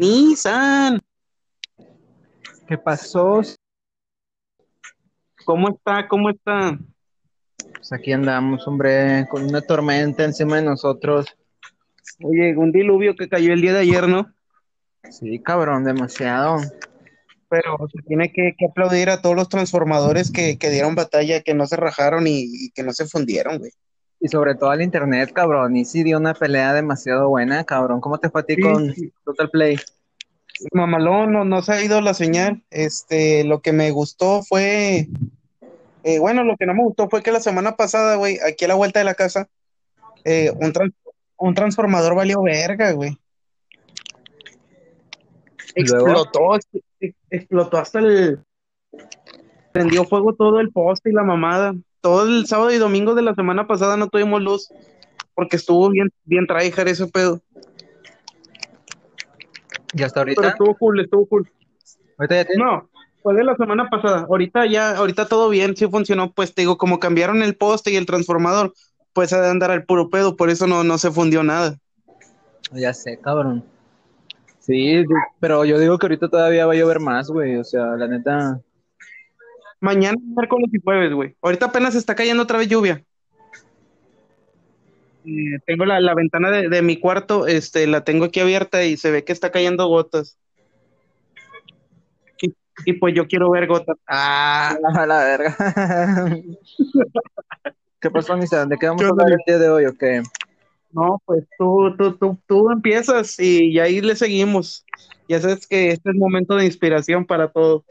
Nissan, ¿Qué pasó? ¿cómo está? ¿Cómo está? Pues aquí andamos, hombre, con una tormenta encima de nosotros. Oye, un diluvio que cayó el día de ayer, ¿no? Sí, cabrón, demasiado. Pero se tiene que, que aplaudir a todos los transformadores que, que dieron batalla, que no se rajaron y, y que no se fundieron, güey. Y sobre todo al internet, cabrón. Y sí dio una pelea demasiado buena, cabrón. ¿Cómo te fue a ti Sí, con sí. Total Play? Mamalón, no, no se ha ido la señal. Este, lo que me gustó fue, eh, bueno, lo que no me gustó fue que la semana pasada, güey, aquí a la vuelta de la casa, eh, un, trans- un transformador valió verga, güey. Explotó, ex- ex- explotó hasta el, prendió fuego todo el poste y la mamada. Todo el sábado y domingo de la semana pasada no tuvimos luz porque estuvo bien, bien tryhard ese pedo. ¿Ya hasta Pero ahorita? estuvo cool, estuvo cool. ¿Ahorita ya tienes? No, fue de la semana pasada. Ahorita ya, ahorita todo bien, sí funcionó. Pues te digo, como cambiaron el poste y el transformador, pues ha de andar al puro pedo, por eso no, no se fundió nada. Ya sé, cabrón. Sí, sí, pero yo digo que ahorita todavía va a llover más, güey. O sea, la neta. Mañana, miércoles y jueves, güey. Ahorita apenas está cayendo otra vez lluvia. Eh, tengo la, la ventana de, de mi cuarto, este, la tengo aquí abierta y se ve que está cayendo gotas. Y, y pues yo quiero ver gotas. Ah, A la verga. ¿Qué pasó, Nisa? ¿De qué vamos ¿Qué a hablar el día de hoy o qué? no, pues tú, tú, tú, tú empiezas y, y ahí le seguimos. Ya sabes que este es momento de inspiración para todo.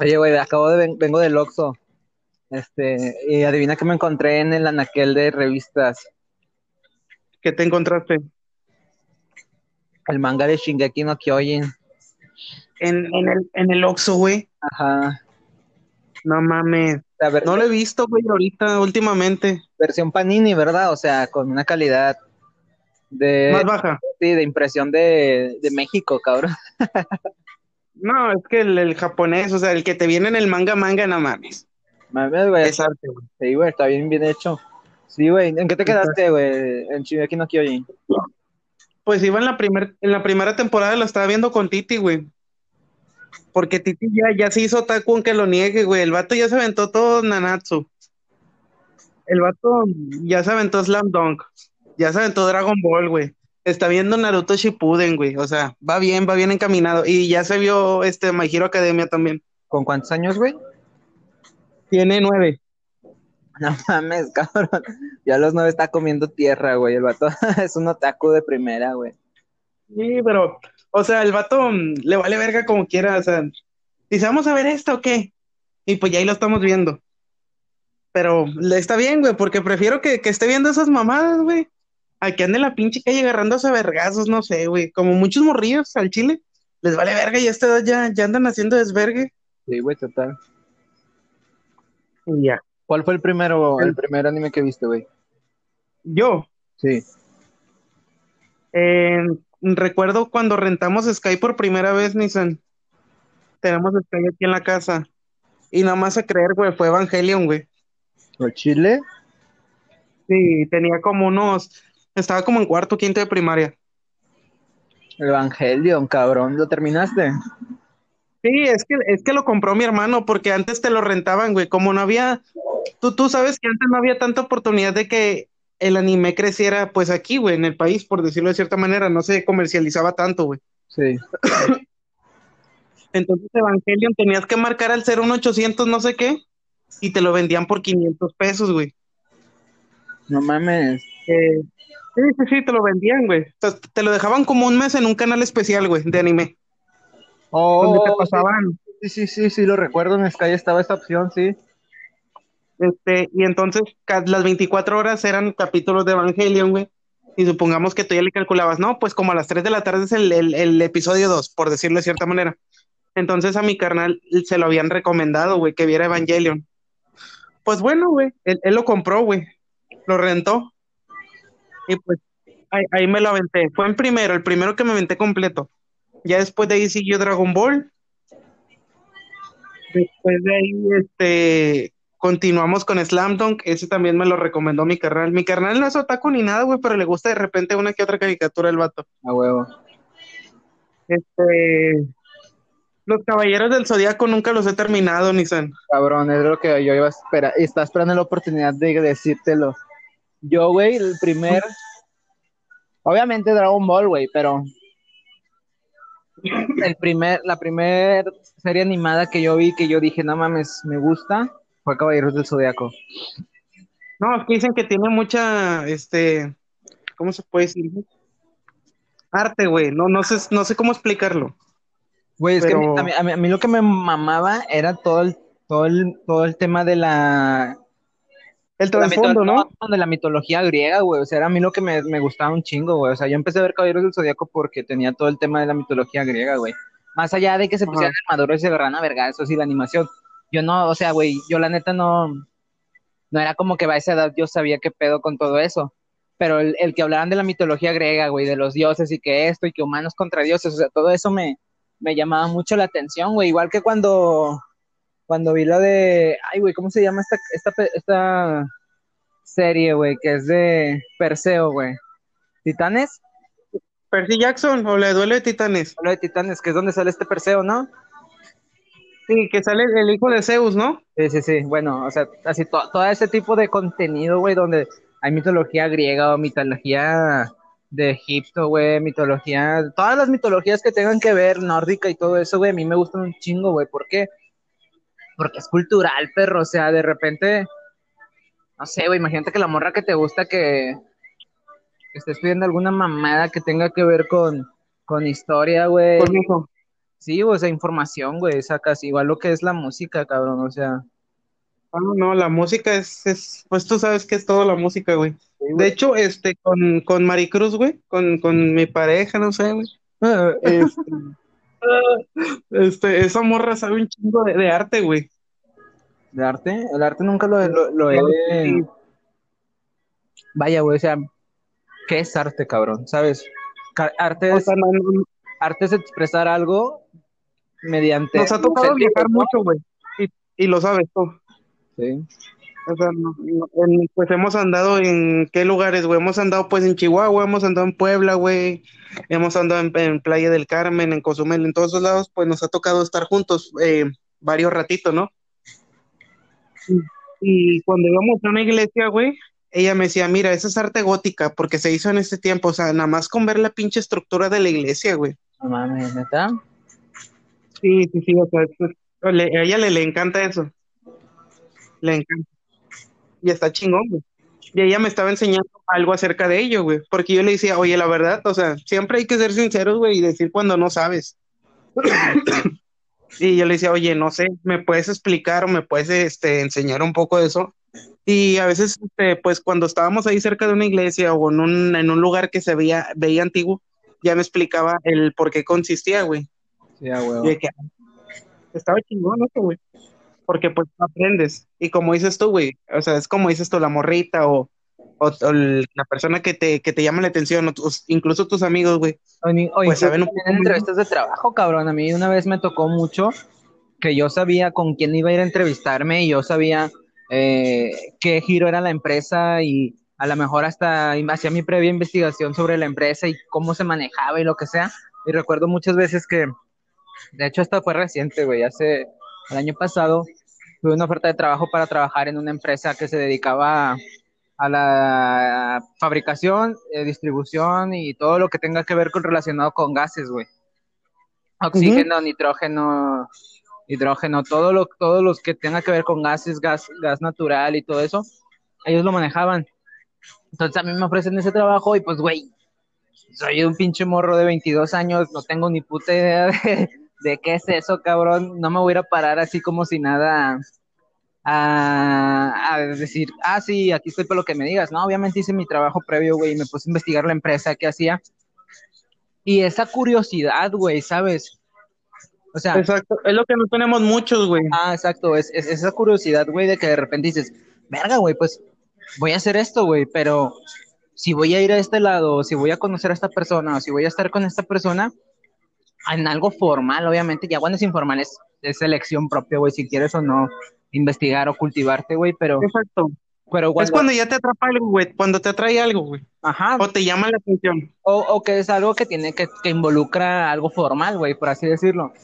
Oye, güey, acabo de ven- vengo del Oxxo. Este, y adivina que me encontré en el anaquel de revistas. ¿Qué te encontraste? El manga de Shingeki no Kyojin. En, en el, en el Oxxo, güey. Ajá. No mames. La ver- No lo he visto, güey, ahorita, últimamente. versión Panini, ¿verdad? O sea, con una calidad de, Más baja. sí, de impresión de, de México, cabrón. No, es que el, el japonés, o sea, el que te viene en el manga manga, no mames. Mames, güey. Es arte, güey. Sí, güey, está bien, bien hecho. Sí, güey. ¿En qué te quedaste, güey? En Shingeki no Kyojin. Pues iba en la primer, en la primera temporada, lo estaba viendo con Titi, güey. Porque Titi ya, ya se hizo otaku aunque lo niegue, güey. El vato ya se aventó todo Nanatsu. El vato ya se aventó Slam Dunk. Ya se aventó Dragon Ball, güey. Está viendo Naruto Shippuden, güey. O sea, va bien, va bien encaminado. Y ya se vio este My Hero Academia también. ¿Con cuántos años, güey? Tiene nueve. No mames, cabrón. Ya a los nueve está comiendo tierra, güey. El vato es un otaku de primera, güey. Sí, pero, o sea, el vato mm, le vale verga como quiera, o sea, dice, vamos a ver esto o qué, y pues ya ahí lo estamos viendo. Pero le está bien, güey, porque prefiero que, que esté viendo esas mamadas, güey, a que ande la pinche calle agarrándose a vergazos, no sé, güey, como muchos morrillos al chile, les vale verga y a esta edad ya, ya andan haciendo desvergue. Sí, güey, total. Y ya. ¿Cuál fue el primero, el El- primer anime que viste, güey? Yo, Sí. eh, recuerdo cuando rentamos Sky por primera vez, Nissan, tenemos Sky aquí en la casa, y nada más a creer, güey, fue Evangelion, güey. ¿El Chile? Sí, tenía como unos, estaba como en cuarto, quinto de primaria. Evangelion, cabrón. ¿Lo terminaste? Sí, es que, es que lo compró mi hermano, porque antes te lo rentaban, güey. Como no había, tú, tú sabes que antes no había tanta oportunidad de que el anime creciera, pues aquí, güey, en el país, por decirlo de cierta manera, no se comercializaba tanto, güey. Sí. Entonces Evangelion tenías que marcar al 01800 no sé qué, y te lo vendían por 500 pesos, güey. No mames. Eh, sí, sí, sí, te lo vendían, güey. O sea, te lo dejaban como un mes en un canal especial, güey, de anime. donde te Oh, pasaban sí, sí, sí, sí, lo recuerdo. En Sky estaba esta opción, sí. Este, y entonces las 24 horas eran capítulos de Evangelion, güey. Y supongamos que tú ya le calculabas, no, pues como a las 3 de la tarde es el, el- el episodio 2, por decirlo de cierta manera. Entonces a mi carnal se lo habían recomendado, güey, que viera Evangelion. Pues bueno, güey, él, él lo compró, güey, lo rentó. Y pues ahí, ahí me lo aventé. Fue en primero, el primero que me aventé completo. Ya después de ahí siguió Dragon Ball. Después de ahí, este, continuamos con Slam Dunk. Ese también me lo recomendó mi carnal. Mi carnal no es otaku ni nada, güey, pero le gusta de repente una que otra caricatura el vato. A huevo. Este. Los Caballeros del Zodíaco nunca los he terminado, Nissan. Cabrón, es lo que yo iba a esperar. Está esperando la oportunidad de decírtelo. Yo, güey, el primer. Obviamente Dragon Ball, güey, pero. El primer, la primera serie animada que yo vi que yo dije, no mames, me gusta, fue Caballeros del Zodíaco. No, es que dicen que tiene mucha, este, ¿cómo se puede decir? Arte, güey. No, no sé, no sé cómo explicarlo. Güey, es que a mí, lo que me mamaba era todo el, todo el, todo el tema de la... El trasfondo, ¿no? De la mitología griega, güey. O sea, era a mí lo que me, gustaba un chingo, güey. O sea, yo empecé a ver Caballeros del Zodíaco porque tenía todo el tema de la mitología griega, güey. Más allá de que se pusieran armaduras y se agarran a verga, eso sí, la animación. Yo no, o sea, güey, yo la neta no... No era como que a esa edad yo sabía qué pedo con todo eso pero el, el, que hablaran de la mitología griega, güey, de los dioses y que esto y que humanos contra dioses, o sea, todo eso me, me llamaba mucho la atención, güey. Igual que cuando, cuando vi lo de, ay, güey, ¿cómo se llama esta, esta, esta serie, güey? Que es de Perseo, güey. ¿Titanes? Percy Jackson, o le duele de Titanes. Lo de Titanes, que es donde sale este Perseo, ¿no? Sí, que sale el hijo de Zeus, ¿no? Sí, sí, sí. Bueno, o sea, así todo ese tipo de contenido, güey, donde hay mitología griega o mitología de Egipto, güey, mitología, todas las mitologías que tengan que ver, nórdica y todo eso, güey, a mí me gustan un chingo, güey, ¿por qué? Porque es cultural, perro, o sea, de repente, no sé, güey, imagínate que la morra que te gusta que, estés pidiendo alguna mamada que tenga que ver con, con historia, güey. Sí, o sea, información, güey, sacas igual lo que es la música, cabrón, o sea. Ah, no, la música es, es, pues tú sabes que es todo la música, güey. De hecho, este, con, con Maricruz, güey, con, con mi pareja, no sé, güey. Este, este, esa morra sabe un chingo de, arte, güey. ¿De arte? El arte nunca lo, lo, he... Vaya, güey, o sea, ¿qué es arte, cabrón? ¿Sabes? Arte es, arte es expresar algo mediante... Nos ha tocado viajar mucho, güey, y, y lo sabes tú. Sí. O sea, pues hemos andado en qué lugares, güey. Hemos andado pues en Chihuahua, hemos andado en Puebla, güey. Hemos andado en, Playa del Carmen, en Cozumel, en todos los lados, pues nos ha tocado estar juntos eh, varios ratitos, ¿no? Y, cuando íbamos a una iglesia, güey, ella me decía, mira, esa es arte gótica, porque se hizo en este tiempo, o sea, nada más con ver la pinche estructura de la iglesia, güey. No mames, ¿neta? Sí, sí, sí, o sea, a ella le, le encanta eso. Le encanta y está chingón, güey. Y ella me estaba enseñando algo acerca de ello, güey, porque yo le decía, oye, la verdad, o sea, siempre hay que ser sinceros, güey, y decir cuando no sabes. y yo le decía, oye, no sé, ¿me puedes explicar o me puedes este, enseñar un poco de eso? Y a veces, este, pues cuando estábamos ahí cerca de una iglesia o en un, en un lugar que se veía, veía antiguo, ya me explicaba el por qué consistía, güey. Sí, güey. estaba chingón, ¿no, güey? porque pues aprendes. Y como dices tú, güey, o sea, es como dices tú, la morrita o, o, la persona que te, que te llama la atención, o incluso tus amigos, güey. O, pues saben un poco en entrevistas de trabajo, cabrón. A mí una vez me tocó mucho que yo sabía con quién iba a ir a entrevistarme y yo sabía eh, qué giro era la empresa y a lo mejor hasta hacía mi previa investigación sobre la empresa y cómo se manejaba y lo que sea. Y recuerdo muchas veces que, de hecho, esto fue reciente, güey, hace el año pasado tuve una oferta de trabajo para trabajar en una empresa que se dedicaba a la fabricación, eh, distribución y todo lo que tenga que ver con relacionado con gases, güey. Oxígeno, nitrógeno, hidrógeno, todo lo, todos los que tenga que ver con gases, gas, gas natural y todo eso, ellos lo manejaban. Entonces a mí me ofrecen ese trabajo y pues, güey, soy un pinche morro de 22 años, no tengo ni puta idea de, de qué es eso, cabrón. No me voy a ir a parar así como si nada a, decir, ah, sí, aquí estoy por lo que me digas. No, obviamente hice mi trabajo previo, güey, y me puse a investigar la empresa que hacía. Y esa curiosidad, güey, ¿sabes? O sea, exacto, es lo que no tenemos muchos, güey. Ah, exacto, es, es esa curiosidad, güey, de que de repente dices, verga, güey, pues voy a hacer esto, güey, pero si voy a ir a este lado, si voy a conocer a esta persona, o si voy a estar con esta persona, en algo formal, obviamente, ya cuando es informal es, selección propia, güey, si quieres o no investigar o cultivarte, güey, pero... Exacto. Pero Es cuando ya te atrapa algo, güey, cuando te atrae algo, güey. Ajá. O te llama la atención. O, o que es algo que tiene que, que involucra algo formal, güey, por así decirlo.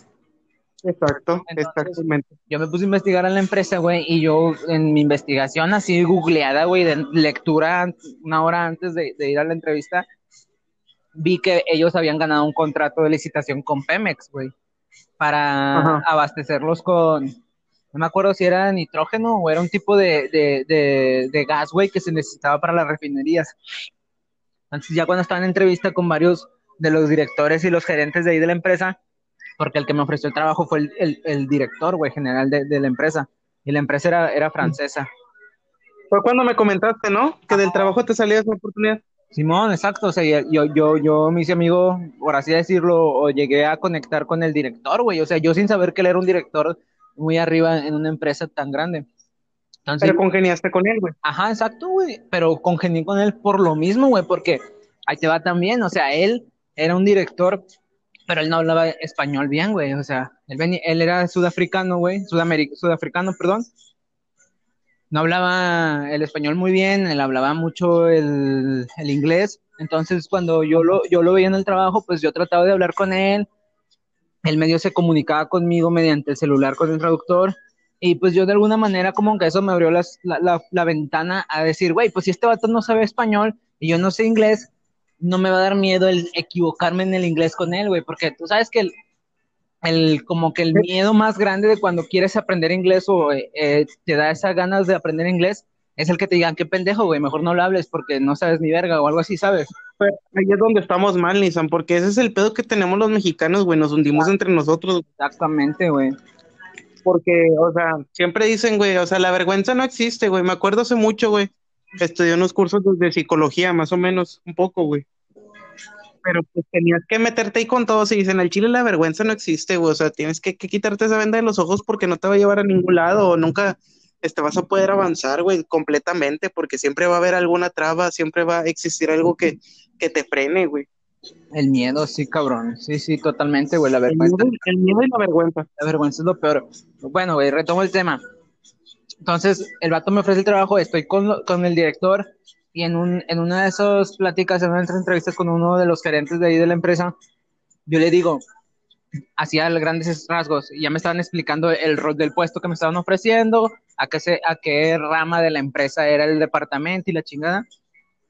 Exacto, exactamente. Yo me puse a investigar en la empresa, güey, y yo en mi investigación así googleada, güey, de lectura una hora antes de, ir a la entrevista, vi que ellos habían ganado un contrato de licitación con Pemex, güey, para abastecerlos con, no me acuerdo si era nitrógeno o era un tipo de, de, de gas, güey, que se necesitaba para las refinerías. Entonces ya cuando estaba en entrevista con varios de los directores y los gerentes de ahí de la empresa, porque el que me ofreció el trabajo fue el, el, director, güey, general de, la empresa. Y la empresa era, era francesa. Fue cuando me comentaste, ¿no? Que del trabajo te salía esa oportunidad. Simón, exacto. O sea, yo, yo, yo me hice amigo, por así decirlo, o llegué a conectar con el director, güey. O sea, yo sin saber que él era un director muy arriba en una empresa tan grande. Entonces, pero congeniaste con él, güey. Ajá, exacto, güey. Pero congenié con él por lo mismo, güey, porque ahí te va también. O sea, él era un director pero él no hablaba español bien, güey, o sea, él, él era sudafricano, güey, sudafricano, perdón, no hablaba el español muy bien, él hablaba mucho el, inglés, entonces cuando yo lo, yo lo veía en el trabajo, pues yo trataba de hablar con él, el medio se comunicaba conmigo mediante el celular con el traductor, y pues yo de alguna manera como que eso me abrió la, la, la ventana a decir, güey, pues si este vato no sabe español y yo no sé inglés, no me va a dar miedo el equivocarme en el inglés con él, güey, porque tú sabes que el, el, como que el miedo más grande de cuando quieres aprender inglés o eh, eh, te da esas ganas de aprender inglés es el que te digan, qué pendejo, güey, mejor no lo hables porque no sabes ni verga o algo así, ¿sabes? Pero ahí es donde estamos mal, Nissan, porque ese es el pedo que tenemos los mexicanos, güey, nos hundimos entre nosotros. Exactamente, güey. Porque, o sea, siempre dicen, güey, o sea, la vergüenza no existe, güey, me acuerdo hace mucho, güey, estudié unos cursos de psicología, más o menos, un poco, güey. Pero pues tenías que meterte ahí con todos y dicen, al chile la vergüenza no existe, güey. O sea, tienes que, quitarte esa venda de los ojos porque no te va a llevar a ningún lado o nunca este, vas a poder avanzar, güey, completamente porque siempre va a haber alguna traba, siempre va a existir algo que, que te frene, güey. El miedo, sí, cabrón. Sí, sí, totalmente, güey. La vergüenza. El miedo, y la vergüenza. La vergüenza es lo peor. Bueno, güey, retomo el tema. Entonces, el vato me ofrece el trabajo, estoy con, con el director y en, un, en una de esas pláticas, en una de esas entrevistas con uno de los gerentes de ahí de la empresa, yo le digo, hacía grandes rasgos, y ya me estaban explicando el rol del puesto que me estaban ofreciendo, a qué, se, a qué rama de la empresa era el departamento y la chingada.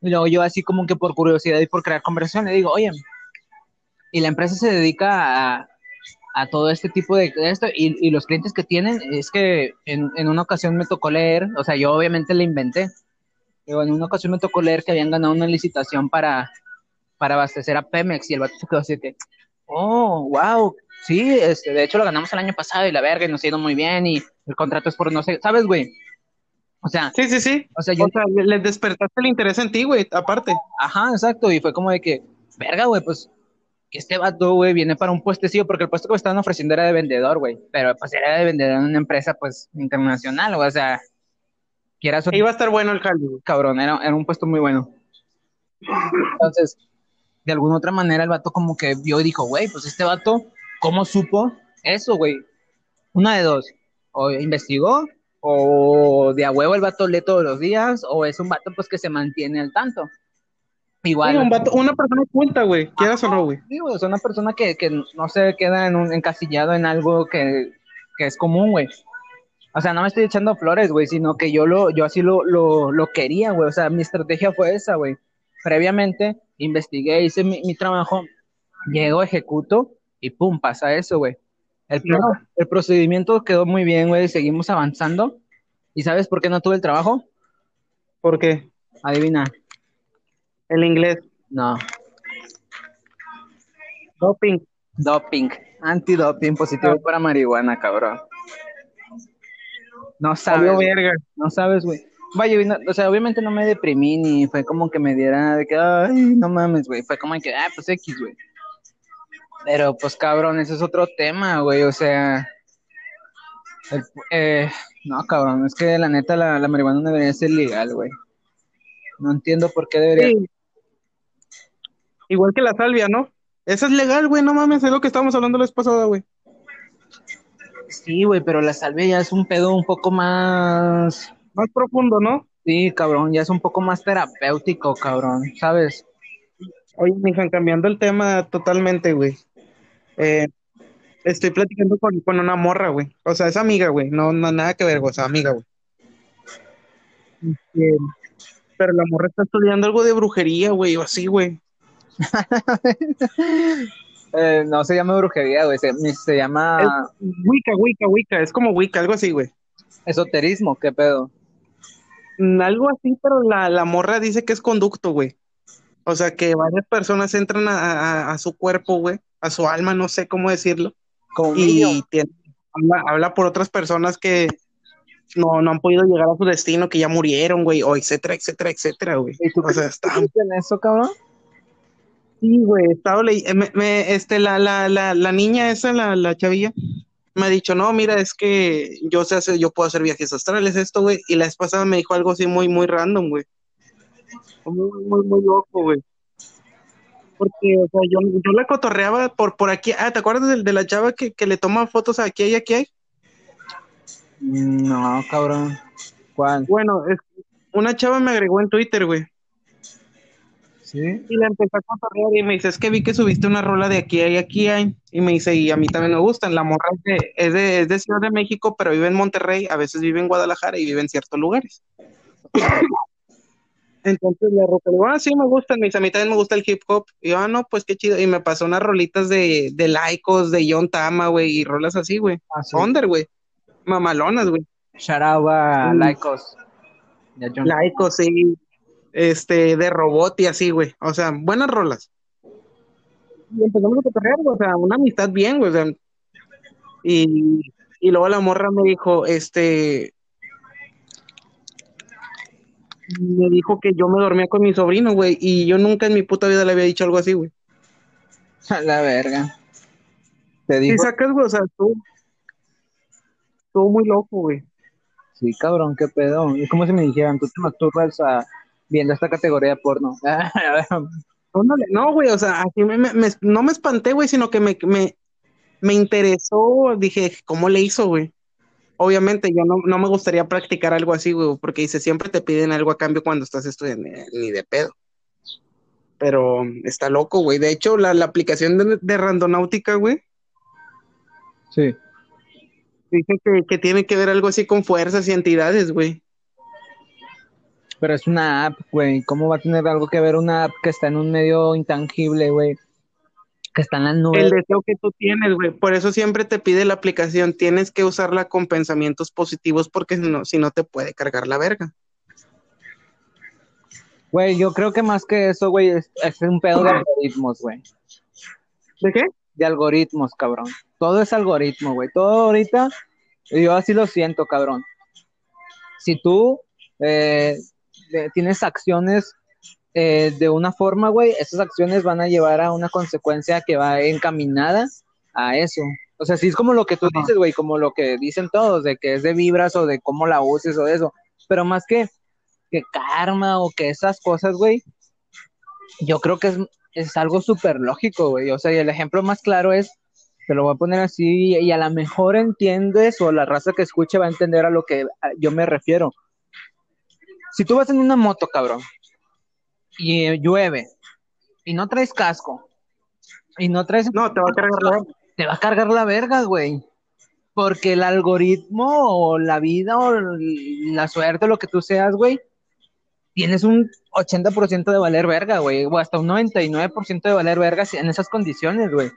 Y luego yo así como que por curiosidad y por crear conversación le digo, oye, y la empresa se dedica a, a todo este tipo de, esto y, los clientes que tienen es que en, en, una ocasión me tocó leer, o sea, yo obviamente le inventé, pero en una ocasión me tocó leer que habían ganado una licitación para, para abastecer a Pemex y el vato se quedó así que, oh, wow, sí, este, de hecho lo ganamos el año pasado y la verga y nos ha ido muy bien y el contrato es por no sé, ¿sabes, güey? O sea, sí, sí, sí. O sea, yo, le despertaste el interés en ti, güey, aparte. Ajá, exacto, y fue como de que, verga, güey, pues que este vato, güey, viene para un puestecillo, porque el puesto que me estaban ofreciendo era de vendedor, güey, pero pues era de vendedor en una empresa, pues, internacional, o sea, quieras... Iba a estar bueno el caldo. Cabrón, era, era un puesto muy bueno. Entonces, de alguna otra manera el vato como que vio y dijo, güey, pues este vato, ¿cómo supo eso, güey? Una de dos, o investigó, o de a huevo el vato lee todos los días, o es un vato pues que se mantiene al tanto. Igual. una persona oculta, güey. Quieras o no, güey. Sí, güey. Es una persona que, que no se queda en un, encasillado en algo que, que es común, güey. O sea, no me estoy echando flores, güey, sino que yo lo, yo así lo, lo, lo quería, güey. O sea, mi estrategia fue esa, güey. Previamente investigué, hice mi, mi, trabajo, llego, ejecuto y pum, pasa eso, güey. El, el procedimiento quedó muy bien, güey. Seguimos avanzando. ¿Y sabes por qué no tuve el trabajo? ¿Por qué? Adivina. El inglés. No. Doping. Doping. Antidoping positivo para marihuana, cabrón. No sabes. No sabes, güey. Vaya, o sea, obviamente no me deprimí ni fue como que me diera de que, ay, no mames, güey. Fue como que, ah, pues X, güey. Pero, pues, cabrón, ese es otro tema, güey. O sea, eh, no, cabrón, es que la neta la, la marihuana no debería ser legal, güey. No entiendo por qué debería. Igual que la salvia, ¿no? Esa es legal, güey, no mames, es lo que estábamos hablando la vez pasada, güey. Sí, güey, pero la salvia ya es un pedo un poco más... Más profundo, ¿no? Sí, cabrón, ya es un poco más terapéutico, cabrón, ¿sabes? Oye, mijan, cambiando el tema totalmente, güey. Eh, estoy platicando con, con una morra, güey. O sea, es amiga, güey. No, no, nada que ver, o sea, amiga, güey. Este, pero la morra está estudiando algo de brujería, güey, o así, güey. Eh, no se llama brujería, güey, se, se llama Es Wicca, Wicca, Wicca. Es como Wicca, algo así, güey. esoterismo, ¿qué pedo? Mm, Algo así, pero la, la morra dice que es conducto, güey. O sea, que varias personas entran a, a- a su cuerpo, güey, a su alma, no sé cómo decirlo, Como y tiene- habla, habla por otras personas que no, no han podido llegar a su destino, que ya murieron, güey, o etcétera, etcétera, etcétera, güey. ¿Y tú O sea, está... en eso, cabrón? Sí, güey, estaba ley- eh, me, me- este, la, la, la, la niña esa, la, la chavilla, me ha dicho, no, mira, es que yo sé hacer, yo puedo hacer viajes astrales, esto, güey, y la vez pasada me dijo algo así muy, muy random, güey. Muy, muy, muy loco, güey. Porque, o sea, yo, yo la cotorreaba por, por aquí. Ah, ¿te acuerdas de, de la chava que, que le toma fotos aquí y aquí hay? Mm, No, cabrón. ¿Cuál? Bueno, es, una chava me agregó en Twitter, güey. Sí. Y la empecé a cotorrear y me dice, es que vi que subiste una rola de aquí y aquí hay. Y me dice, y a mí también me gustan. La morra es de, es de, es de Ciudad de México, pero vive en Monterrey, a veces vive en Guadalajara y vive en ciertos lugares. Entonces le ropa, le digo, ah, sí, me gustan. Me dice, a mí también me gusta el hip hop. Y yo, ah, no, pues qué chido. Y me pasó unas rolitas de, de Laicos, de John Tama, güey, y rolas así, güey. Ah, sí. Under, güey. Mamalonas, güey. Shout out a Mm. Laicos. Laicos, sí. Este, de robot y así, güey. O sea, buenas rolas. Y empezamos a cotorrear, güey, o sea, una amistad bien, güey. O sea, y, y luego la morra me dijo, este, me dijo que yo me dormía con mi sobrino, güey, y yo nunca en mi puta vida le había dicho algo así, güey. A la verga. Te Y digo. sacas, güey, o sea, estuvo, estuvo muy loco, güey. Sí, cabrón, qué pedo. Es como si me dijeran, tú te masturbas a... viendo esta categoría de porno. No, güey, o sea, así me, me- me- no me espanté, güey, sino que me, me, me interesó, dije, ¿cómo le hizo, güey? Obviamente, yo no, no me gustaría practicar algo así, güey, porque dice, siempre te piden algo a cambio cuando estás estudiando, eh, ni de pedo. Pero está loco, güey. De hecho, la, la aplicación de, de Randonáutica, güey, sí. dice que, que tiene que ver algo así con fuerzas y entidades, güey. Pero es una app, güey. ¿Cómo va a tener algo que ver una app que está en un medio intangible, güey? Que está en las nubes. El deseo que tú tienes, güey. Por eso siempre te pide la aplicación. Tienes que usarla con pensamientos positivos porque si no, si no te puede cargar la verga. Güey, yo creo que más que eso, güey, es, es un pedo de algoritmos, güey. ¿De qué? De algoritmos, cabrón. Todo es algoritmo, güey. Todo ahorita, yo así lo siento, cabrón. Si tú eh, de- tienes acciones eh, de una forma, güey, esas acciones van a llevar a una consecuencia que va encaminada a eso. O sea, sí es como lo que tú Ajá. dices, güey, como lo que dicen todos, de que es de vibras o de cómo la uses o de eso. Pero más que, que karma o que esas cosas, güey, yo creo que es, es algo súper lógico, güey. O sea, y el ejemplo más claro es, te lo voy a poner así, y a lo mejor entiendes, o la raza que escuche va a entender a lo que yo me refiero. Si tú vas en una moto, cabrón, y eh, llueve, y no traes casco, y no traes... No, te va a cargar la verga. Te va a cargar la verga, güey. Porque el algoritmo, o la vida, o la suerte, o lo que tú seas, güey, tienes un 80% de valer verga, güey, o hasta un 99% de valer verga en esas condiciones, güey.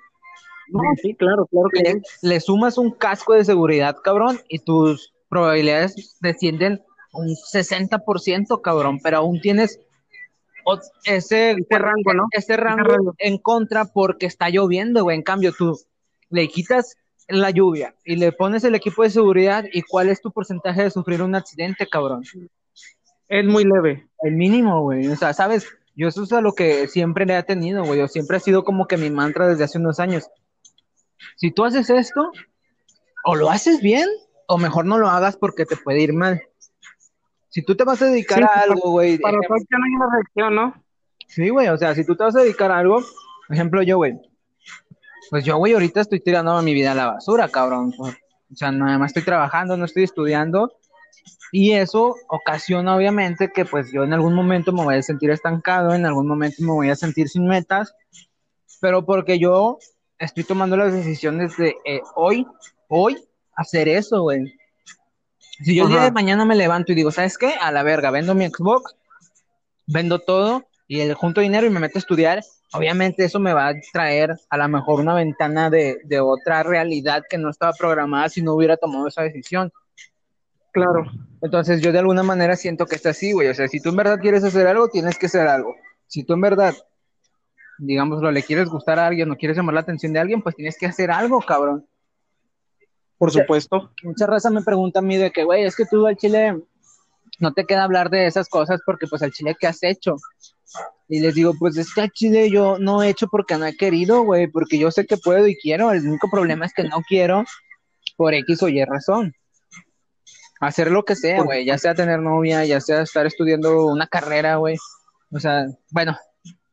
No, sí, claro, claro que Le, sí. le sumas un casco de seguridad, cabrón, y tus probabilidades descienden un 60%, cabrón, pero aún tienes ese, rango, ¿no? ese rango rango. en contra porque está lloviendo, güey. En cambio, tú le quitas la lluvia y le pones el equipo de seguridad y cuál es tu porcentaje de sufrir un accidente, cabrón. Es muy leve. El mínimo, güey. O sea, sabes, yo eso es a lo que siempre le he tenido, güey. O siempre ha sido como que mi mantra desde hace unos años. Si tú haces esto, o lo haces bien, o mejor no lo hagas porque te puede ir mal. Si tú te vas a dedicar Sí, a algo, güey, Para todo hay una reacción, ¿no? Sí, güey, o sea, si tú te vas a dedicar a algo, por ejemplo, yo, güey, pues yo, güey, ahorita estoy tirando mi vida a la basura, cabrón. O sea, nada más estoy trabajando, no estoy estudiando Y eso ocasiona obviamente que pues yo en algún momento me voy a sentir estancado, en algún momento me voy a sentir sin metas, pero porque yo estoy tomando las decisiones de eh, hoy, hoy, hacer eso, güey. Si yo el día de mañana me levanto y digo, ¿sabes qué? A la verga, vendo mi Xbox, vendo todo y el junto dinero y me meto a estudiar, obviamente eso me va a traer a lo mejor una ventana de, de otra realidad que no estaba programada si no hubiera tomado esa decisión. Claro. Entonces yo de alguna manera siento que está así, güey. O sea, si tú en verdad quieres hacer algo, tienes que hacer algo. Si tú en verdad, digámoslo, le quieres gustar a alguien o quieres llamar la atención de alguien, pues tienes que hacer algo, cabrón. Por supuesto. Mucha raza me pregunta a mí de que, güey, es que tú al chile no te queda hablar de esas cosas porque pues al chile, ¿qué has hecho? Y les digo, pues es que al chile yo no he hecho porque no he querido, güey, porque yo sé que puedo y quiero. El único problema es que no quiero por X o Y razón hacer lo que sea, güey, ya sea tener novia, ya sea estar estudiando una carrera, güey. O sea, bueno,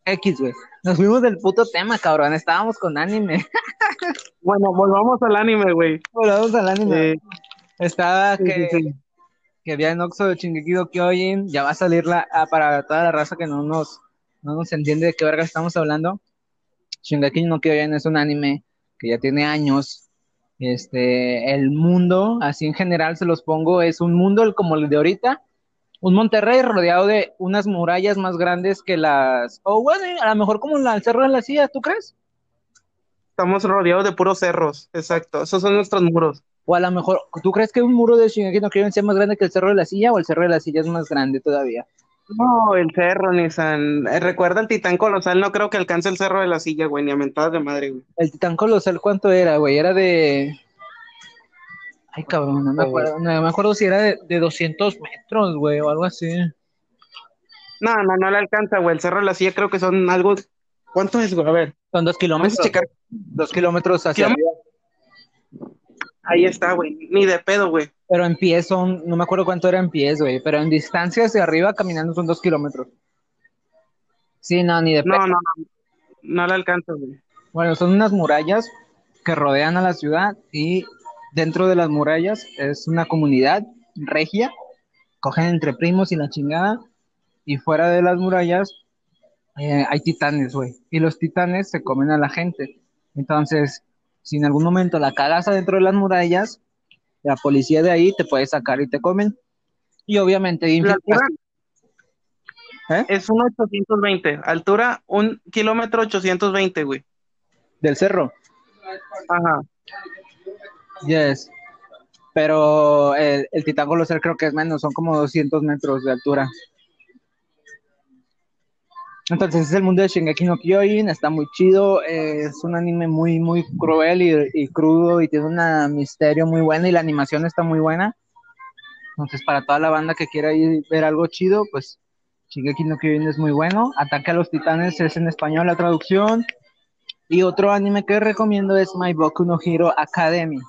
X, güey. Nos fuimos del puto tema, cabrón. Estábamos con anime. bueno, volvamos al anime, güey. Volvamos al anime. Estaba que, que había en Oxo no Kyojin. Ya va a salir la, ah, para toda la raza que no nos, no nos entiende de qué verga estamos hablando. Shingeki no Kyojin es un anime que ya tiene años este, el mundo, así en general se los pongo, es un mundo como el de ahorita, un Monterrey rodeado de unas murallas más grandes que las, o bueno, a lo mejor como el Cerro de la Silla, ¿tú crees? Estamos rodeados de puros cerros, exacto, esos son nuestros muros. O a lo mejor, ¿tú crees que un muro de Shingeki no sea más grande que el Cerro de la Silla o el Cerro de la Silla es más grande todavía? No, el cerro, Nissan. Eh, recuerda el titán colosal, no creo que alcance el cerro de la silla, güey, ni a mentadas de madre, güey. El titán colosal, ¿cuánto era, güey? Era de. Ay, cabrón, no me acuerdo. No me acuerdo si era de, de 200 metros, güey, o algo así. No, no, no le alcanza, güey. El cerro de la silla creo que son algo. ¿Cuánto es, güey? A ver. Son dos kilómetros. checar. Dos kilómetros hacia arriba. Ahí está, güey. Ni de pedo, güey. Pero en pies son, no me acuerdo cuánto era en pies, güey, pero en distancia hacia arriba caminando son dos kilómetros. Sí, no, ni de No, no, no, no le alcanza, güey. Bueno, son unas murallas que rodean a la ciudad y dentro de las murallas es una comunidad regia, cogen entre primos y la chingada, y fuera de las murallas eh, hay titanes, güey, y los titanes se comen a la gente. Entonces, si en algún momento la cagas adentro de las murallas, la policía de ahí te puede sacar y te comen. Y obviamente... ¿Eh? Es un 820, altura un kilómetro 820, güey. ¿Del cerro? Ajá. Yes. Pero el, el titán colosal creo que es menos, son como 200 metros de altura. Entonces es el mundo de Shingeki no Kyojin, está muy chido, es un anime muy, muy cruel y, crudo y tiene un misterio muy bueno y la animación está muy buena. Entonces para toda la banda que quiera ir ver algo chido, pues Shingeki no Kyojin es muy bueno. Ataque a los Titanes es en español la traducción. Y otro anime que recomiendo es My Boku no Hero Academy.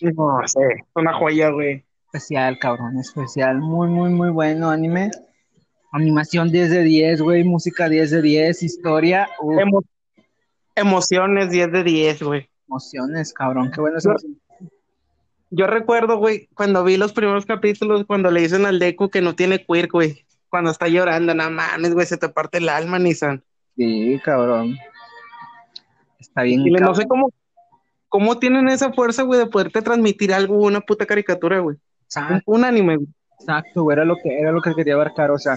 No sé, una joya, güey. Especial, cabrón, especial. Muy, muy, muy bueno anime. Animación 10 de 10, güey, música 10 de 10, historia. emociones 10 de 10, güey. Emociones, cabrón, qué bueno yo, yo recuerdo, güey, cuando vi los primeros capítulos, cuando le dicen al Deku que no tiene queer, güey. Cuando está llorando, nada mames, güey, se te parte el alma, Nissan. Sí, cabrón. Está bien. Y no sé cómo, cómo tienen esa fuerza, güey, de poderte transmitir algo, una puta caricatura, güey. Un, un, anime, güey. Exacto, güey, era lo que, era lo que quería abarcar, o sea,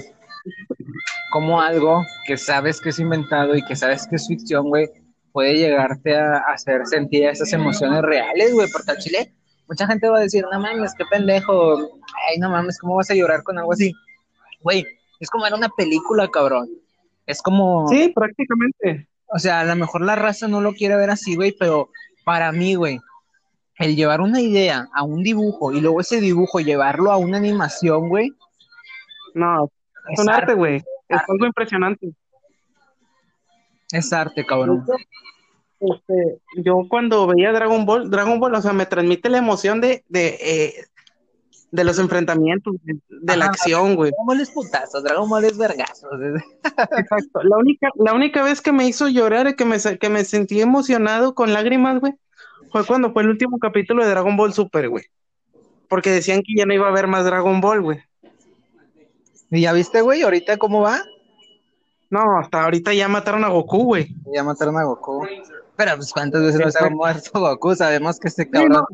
como algo que sabes que es inventado y que sabes que es ficción, güey, puede llegarte a hacer sentir esas emociones reales, güey, porque al chile mucha gente va a decir, no mames, qué pendejo, ay, no mames, ¿cómo vas a llorar con algo así? Güey, es como era una película, cabrón. Es como... Sí, prácticamente. O sea, a lo mejor la raza no lo quiere ver así, güey, pero para mí, güey, el llevar una idea a un dibujo y luego ese dibujo llevarlo a una animación, güey. No, es un arte, güey. Es algo impresionante. Es arte, cabrón. Este, yo cuando veía Dragon Ball, Dragon Ball, o sea, me transmite la emoción de, de, eh, de los enfrentamientos, de, la acción, güey. Dragon Ball es putazo, Dragon Ball es vergazo. Exacto. La única, la única vez que me hizo llorar y que me, que me sentí emocionado con lágrimas, güey, fue cuando fue el último capítulo de Dragon Ball Super, güey. porque decían que ya no iba a haber más Dragon Ball, güey. ¿Y ya viste, güey, ahorita cómo va? No, hasta ahorita ya mataron a Goku, güey. Ya mataron a Goku. Pero pues cuántas veces no se ha muerto Goku, sabemos que este cabrón.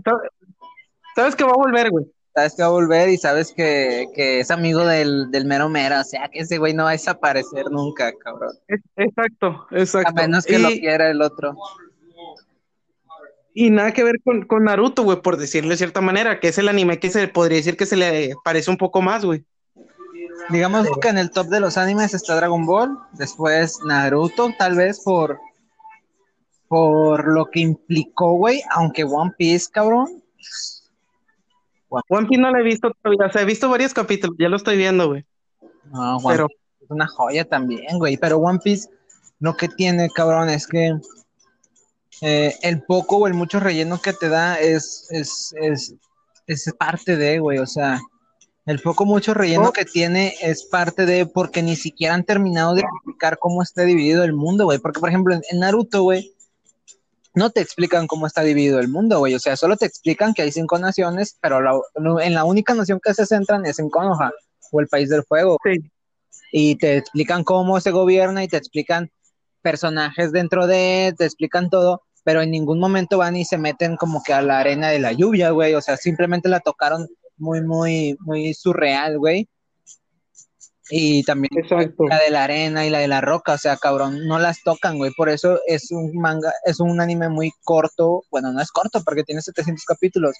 sabes que va a volver, güey. Sabes que va a volver y sabes que, que es amigo del, del mero mero, o sea que ese güey no va a desaparecer nunca, cabrón. Exacto, exacto. A menos que lo quiera el otro. Y nada que ver con, con Naruto, güey, por decirlo de cierta manera, que es el anime que se podría decir que se le parece un poco más, güey. Digamos que en el top de los animes está Dragon Ball, después Naruto, tal vez por, por lo que implicó, güey, aunque One Piece, cabrón. One Piece no lo he visto todavía, o sea, he visto varios capítulos, ya lo estoy viendo, güey. No, One pero... Piece es una joya también, güey, pero One Piece lo que tiene, cabrón, es que eh, el poco o el mucho relleno que te da es, es, es, es parte de, güey, o sea, el poco mucho relleno que tiene es parte de porque ni siquiera han terminado de explicar cómo está dividido el mundo, güey. Porque, por ejemplo, en, Naruto, güey, no te explican cómo está dividido el mundo, güey. O sea, solo te explican que hay cinco naciones, pero en la única nación que se centran es en Konoha, o el país del fuego. Sí. Y te explican cómo se gobierna y te explican personajes dentro de, te explican todo, pero en ningún momento van y se meten como que a la arena de la lluvia, güey. O sea, simplemente la tocaron muy, muy, muy surreal, güey. Y también la de la arena y la de la roca, o sea, cabrón, no las tocan, güey. Por eso es un manga, es un anime muy corto. Bueno, no es corto porque tiene 700 capítulos,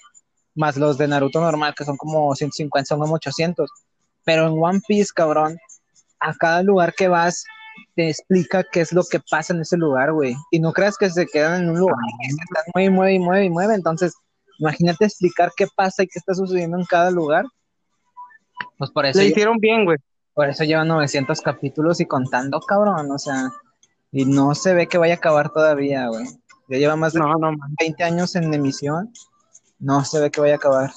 más los de Naruto normal, que son como 150, son como 800. Pero en One Piece, cabrón, a cada lugar que vas, te explica qué es lo que pasa en ese lugar, güey. Y no creas que se quedan en un lugar que se están mueve, mueve mueve mueve. Entonces, Imagínate explicar qué pasa y qué está sucediendo en cada lugar. Pues por eso. Le hicieron bien, güey. Por eso llevan 900 capítulos y contando, cabrón. O sea, y no se ve que vaya a acabar todavía, güey. Ya lleva más de 20 años en emisión. No se ve que vaya a acabar.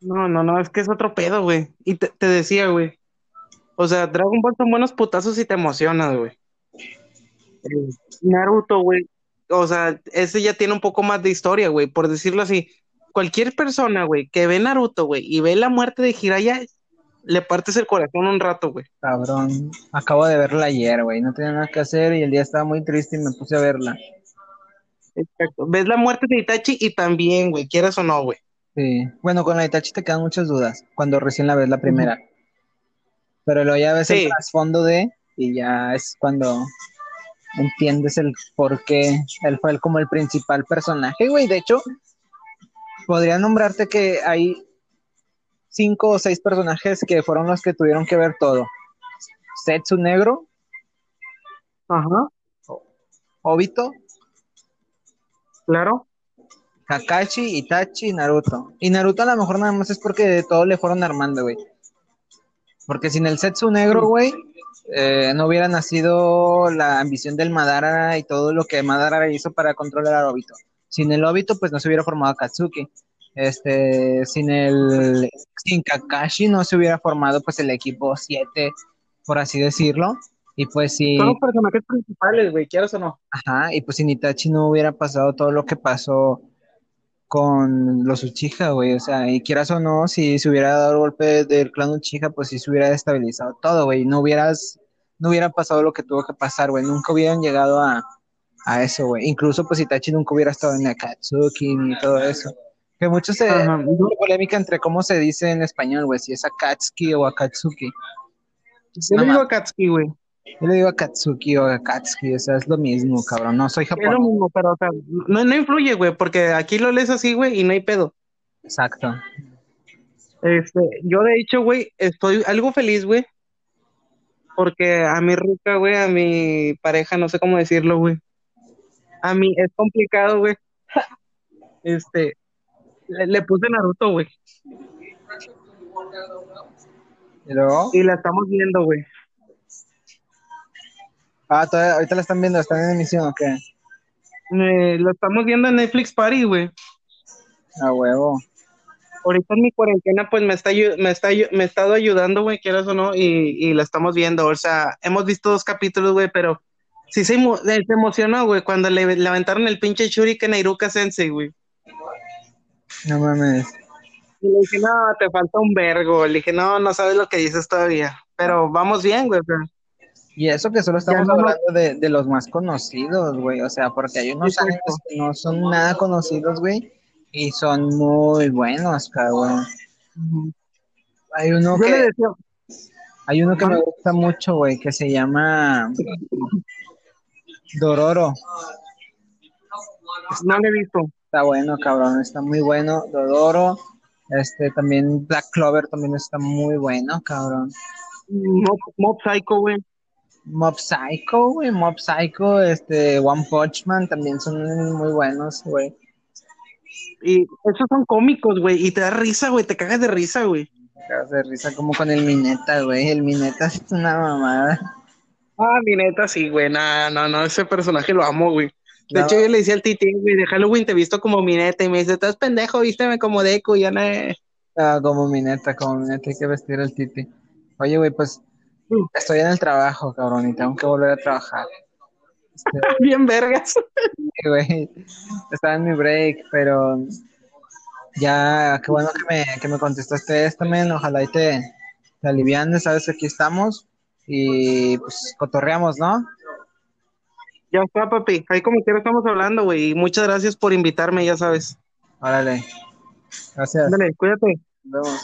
No, no, no, es que es otro pedo, güey. Y te, decía, güey. O sea, Dragon Ball son buenos putazos y te emocionas, güey. Eh, Naruto, güey, o sea, ese ya tiene un poco más de historia, güey, por decirlo así. Cualquier persona, güey, que ve Naruto, güey, y ve la muerte de Jiraiya, le partes el corazón un rato, güey. Cabrón, acabo de verla ayer, güey, no tenía nada que hacer y el día estaba muy triste y me puse a verla. Exacto. Ves la muerte de Itachi y también, güey, quieras o no, güey. Sí. Bueno, con la Itachi te quedan muchas dudas cuando recién la ves la primera. Pero luego ya ves el trasfondo de y ya es cuando entiendes el por qué él fue como el principal personaje, güey. De hecho, podría nombrarte que hay cinco o seis personajes que fueron los que tuvieron que ver todo. Setsu Negro. Ajá. Obito. Claro. Kakashi, Itachi Naruto. Y Naruto a lo mejor nada más es porque de todo le fueron armando, güey. Porque sin el Setsu Negro, güey, eh, no hubiera nacido la ambición del Madara y todo lo que Madara hizo para controlar al Obito. Sin el Obito, pues no se hubiera formado Katsuki. Este, sin el sin Kakashi no se hubiera formado pues el equipo 7, por así decirlo. Y pues si. Son los personajes principales, güey, ¿quieres o no? Ajá, y pues sin Itachi no hubiera pasado todo lo que pasó con los Uchiha, güey. O sea, y quieras o no, si se hubiera dado el golpe del clan Uchiha, pues sí se hubiera destabilizado todo, güey. No hubieras, no hubiera pasado lo que tuvo que pasar, güey. Nunca hubieran llegado a, a eso, güey. Incluso, pues Itachi nunca hubiera estado en Akatsuki ni todo eso. Que mucho se. Hay polémica entre cómo se dice en español, güey. Si es Akatsuki o Akatsuki. Yo digo Akatsuki, güey. Yo le digo a Katsuki o a Katsuki, o sea, es lo mismo, cabrón. No soy japonés. Es lo mismo, pero, o sea, no, no influye, güey, porque aquí lo lees así, güey, y no hay pedo. Exacto. Este, yo de hecho, güey, estoy algo feliz, güey, porque a mi ruca, güey, a mi pareja, no sé cómo decirlo, güey. A mí es complicado, güey. Este, le, le puse Naruto, güey. ¿Y la estamos viendo, güey. Ah, todavía, ahorita la están viendo, están en emisión o qué? Eh, lo estamos viendo en Netflix Party, güey. A huevo. Ahorita en mi cuarentena, pues me está, me está, me ha estado ayudando, güey, quieras o no, y, y la estamos viendo. O sea, hemos visto dos capítulos, güey, pero sí se, se emocionó, güey, cuando le levantaron el pinche Shuriken a Iruka Sensei, güey. No mames. Y le dije, no, te falta un vergo. Le dije, no, no sabes lo que dices todavía. Pero vamos bien, güey. Y eso que solo estamos hablando de, de, los más conocidos, güey. O sea, porque hay unos años que no son nada conocidos, güey. Y son muy buenos, cabrón. Hay uno que. Hay uno que me gusta mucho, güey, que se llama Dororo. No lo he visto. Está bueno, cabrón, está muy bueno. Dororo. Este, también Black Clover también está muy bueno, cabrón. Mob, Psycho, güey. Mob Psycho, güey. Mob Psycho, este, One Punch Man también son muy buenos, güey. Y esos son cómicos, güey. Y te da risa, güey. Te cagas de risa, güey. Te cagas de risa como con el Mineta, güey. El Mineta es una mamada. Ah, Mineta sí, güey. No, no, no. Ese personaje lo amo, güey. De hecho, yo le decía al Titi, güey, de Halloween te he visto como Mineta. Y me dice, estás pendejo, vísteme como Deco. Y ya no. Ah, como Mineta, como Mineta. Hay que vestir al Titi. Oye, güey, pues mm. estoy en el trabajo, cabrón. Y tengo que volver a trabajar. Bien vergas. güey. Estaba en mi break, pero ya, qué bueno que me, que me contestaste esto, men. Ojalá y te, te alivianes, sabes que aquí estamos. Y pues cotorreamos, ¿no? Ya está, papi. Ahí como quiera estamos hablando, güey. Y muchas gracias por invitarme, ya sabes. Órale. Gracias. Dale, cuídate. Nos vemos.